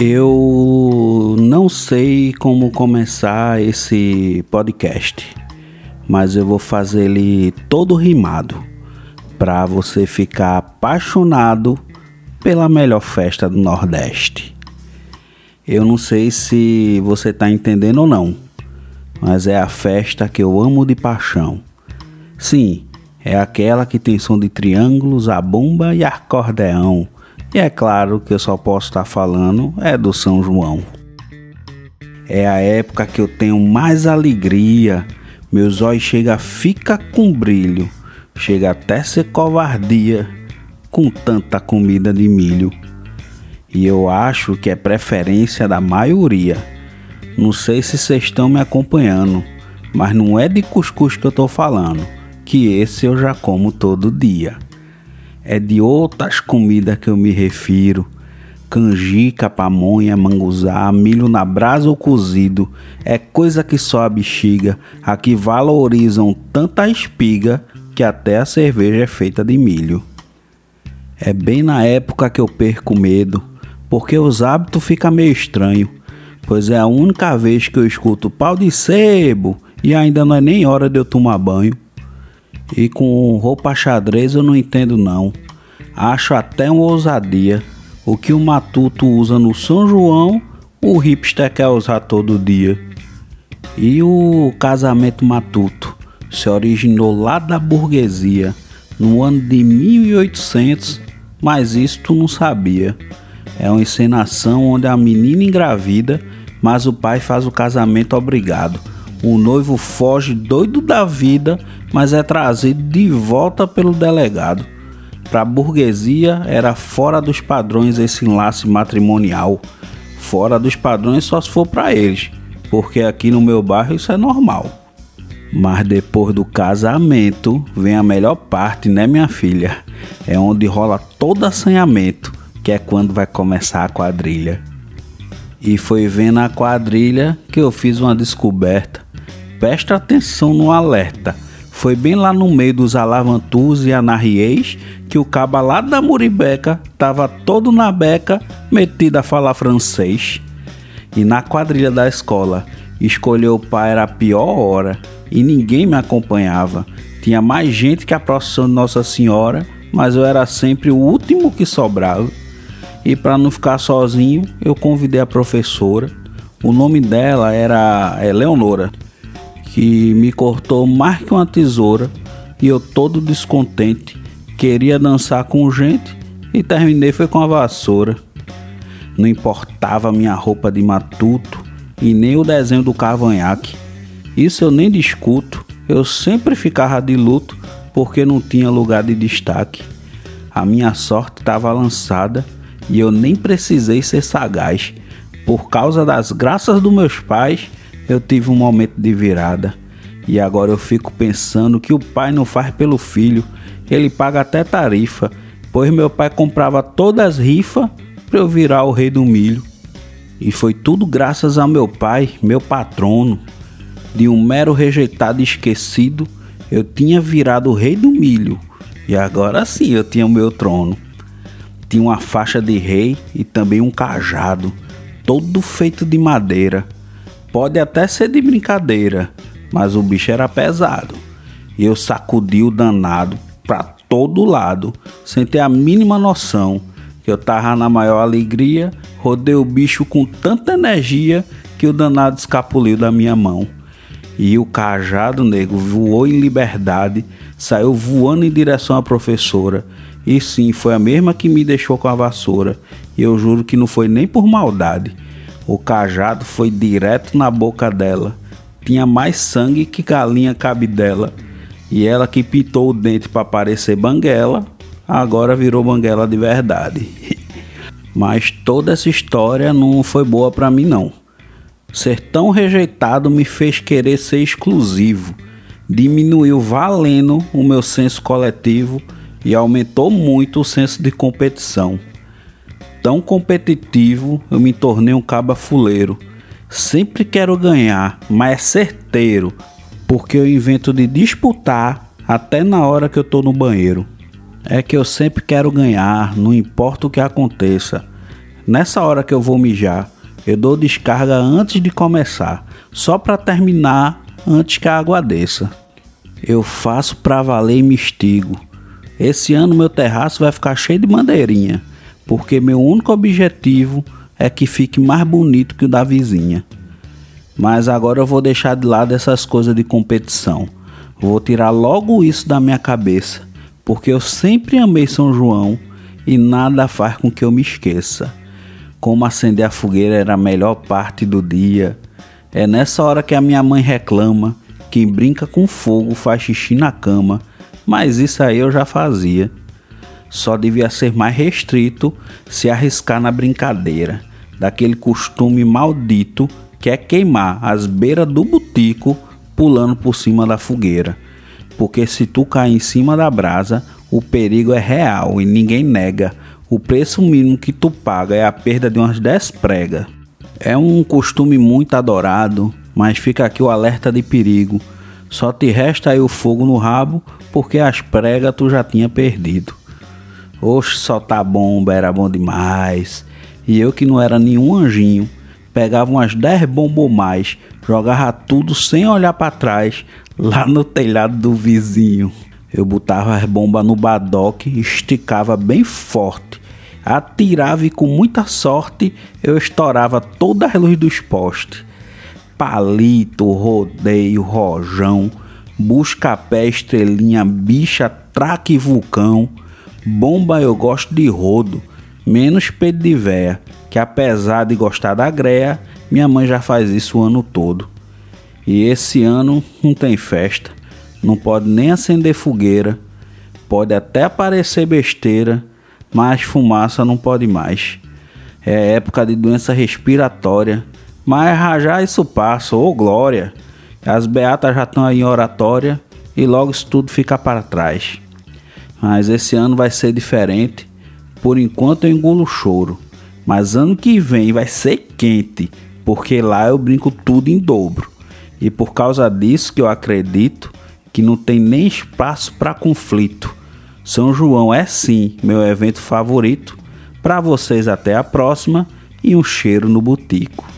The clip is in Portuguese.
Eu não sei como começar esse podcast, mas eu vou fazer ele todo rimado para você ficar apaixonado pela melhor festa do Nordeste. Eu não sei se você está entendendo ou não, mas é a festa que eu amo de paixão. Sim, é aquela que tem som de triângulos, a bomba e acordeão e é claro que eu só posso estar falando é do São João. É a época que eu tenho mais alegria, meus olhos chega fica com brilho, chega até ser covardia com tanta comida de milho. E eu acho que é preferência da maioria. Não sei se vocês estão me acompanhando, mas não é de cuscuz que eu tô falando, que esse eu já como todo dia é de outras comidas que eu me refiro. Canjica, pamonha, manguzá, milho na brasa ou cozido, é coisa que só a bexiga, aqui valorizam tanta espiga que até a cerveja é feita de milho. É bem na época que eu perco medo, porque os hábitos ficam meio estranho, pois é a única vez que eu escuto pau de sebo e ainda não é nem hora de eu tomar banho. E com roupa xadrez eu não entendo não. Acho até uma ousadia. O que o matuto usa no São João, o hipster quer usar todo dia. E o casamento matuto se originou lá da burguesia, no ano de 1800, mas isso tu não sabia. É uma encenação onde a menina engravida, mas o pai faz o casamento obrigado. O noivo foge doido da vida, mas é trazido de volta pelo delegado. Para a burguesia era fora dos padrões esse enlace matrimonial. Fora dos padrões só se for para eles, porque aqui no meu bairro isso é normal. Mas depois do casamento vem a melhor parte, né, minha filha? É onde rola todo assanhamento, que é quando vai começar a quadrilha. E foi vendo a quadrilha que eu fiz uma descoberta Presta atenção no alerta. Foi bem lá no meio dos alavantus e anarriês que o caba lá da Muribeca tava todo na beca, metido a falar francês. E na quadrilha da escola, escolher o pai era a pior hora e ninguém me acompanhava. Tinha mais gente que a procissão de Nossa Senhora, mas eu era sempre o último que sobrava. E para não ficar sozinho, eu convidei a professora. O nome dela era Eleonora que me cortou mais que uma tesoura e eu todo descontente queria dançar com gente e terminei foi com a vassoura. Não importava minha roupa de matuto e nem o desenho do cavanhaque. Isso eu nem discuto. Eu sempre ficava de luto porque não tinha lugar de destaque. A minha sorte estava lançada e eu nem precisei ser sagaz. Por causa das graças dos meus pais, eu tive um momento de virada. E agora eu fico pensando que o pai não faz pelo filho, ele paga até tarifa, pois meu pai comprava todas as rifas para eu virar o rei do milho. E foi tudo graças ao meu pai, meu patrono. De um mero rejeitado e esquecido, eu tinha virado o rei do milho. E agora sim eu tinha o meu trono. Tinha uma faixa de rei e também um cajado, todo feito de madeira Pode até ser de brincadeira, mas o bicho era pesado. E eu sacudi o danado para todo lado, sem ter a mínima noção que eu tava na maior alegria, rodei o bicho com tanta energia que o danado escapuliu da minha mão. E o cajado nego voou em liberdade, saiu voando em direção à professora. E sim, foi a mesma que me deixou com a vassoura. E eu juro que não foi nem por maldade. O cajado foi direto na boca dela. Tinha mais sangue que galinha cabe dela. E ela que pintou o dente para parecer banguela, agora virou banguela de verdade. Mas toda essa história não foi boa para mim não. Ser tão rejeitado me fez querer ser exclusivo. Diminuiu valendo o meu senso coletivo e aumentou muito o senso de competição tão competitivo, eu me tornei um caba fuleiro. Sempre quero ganhar, mas é certeiro, porque eu invento de disputar até na hora que eu tô no banheiro. É que eu sempre quero ganhar, não importa o que aconteça. Nessa hora que eu vou mijar, eu dou descarga antes de começar, só para terminar antes que a água desça. Eu faço pra valer e me estigo. Esse ano meu terraço vai ficar cheio de bandeirinha, porque meu único objetivo é que fique mais bonito que o da vizinha. Mas agora eu vou deixar de lado essas coisas de competição. Vou tirar logo isso da minha cabeça, porque eu sempre amei São João e nada faz com que eu me esqueça. Como acender a fogueira era a melhor parte do dia. É nessa hora que a minha mãe reclama: quem brinca com fogo faz xixi na cama, mas isso aí eu já fazia. Só devia ser mais restrito se arriscar na brincadeira daquele costume maldito que é queimar as beiras do butico pulando por cima da fogueira. Porque se tu cair em cima da brasa, o perigo é real e ninguém nega. O preço mínimo que tu paga é a perda de umas 10 pregas. É um costume muito adorado, mas fica aqui o alerta de perigo. Só te resta aí o fogo no rabo, porque as pregas tu já tinha perdido. Oxe, soltar bomba era bom demais. E eu que não era nenhum anjinho, pegava umas 10 bombas mais, jogava tudo sem olhar para trás, lá no telhado do vizinho. Eu botava as bombas no badoque, esticava bem forte, atirava e com muita sorte eu estourava toda a luz dos postes. Palito, rodeio, rojão, busca-pé, estrelinha, bicha, traque vulcão. Bomba eu gosto de rodo menos Pedro de Véia, que apesar de gostar da greia, minha mãe já faz isso o ano todo. E esse ano não tem festa, não pode nem acender fogueira, pode até aparecer besteira, mas fumaça não pode mais. É época de doença respiratória, mas já isso passa, ô oh glória! As beatas já estão aí em oratória e logo isso tudo fica para trás. Mas esse ano vai ser diferente por enquanto eu engulo choro, mas ano que vem vai ser quente, porque lá eu brinco tudo em dobro. E por causa disso que eu acredito que não tem nem espaço para conflito. São João é sim meu evento favorito. Para vocês até a próxima e um cheiro no botico.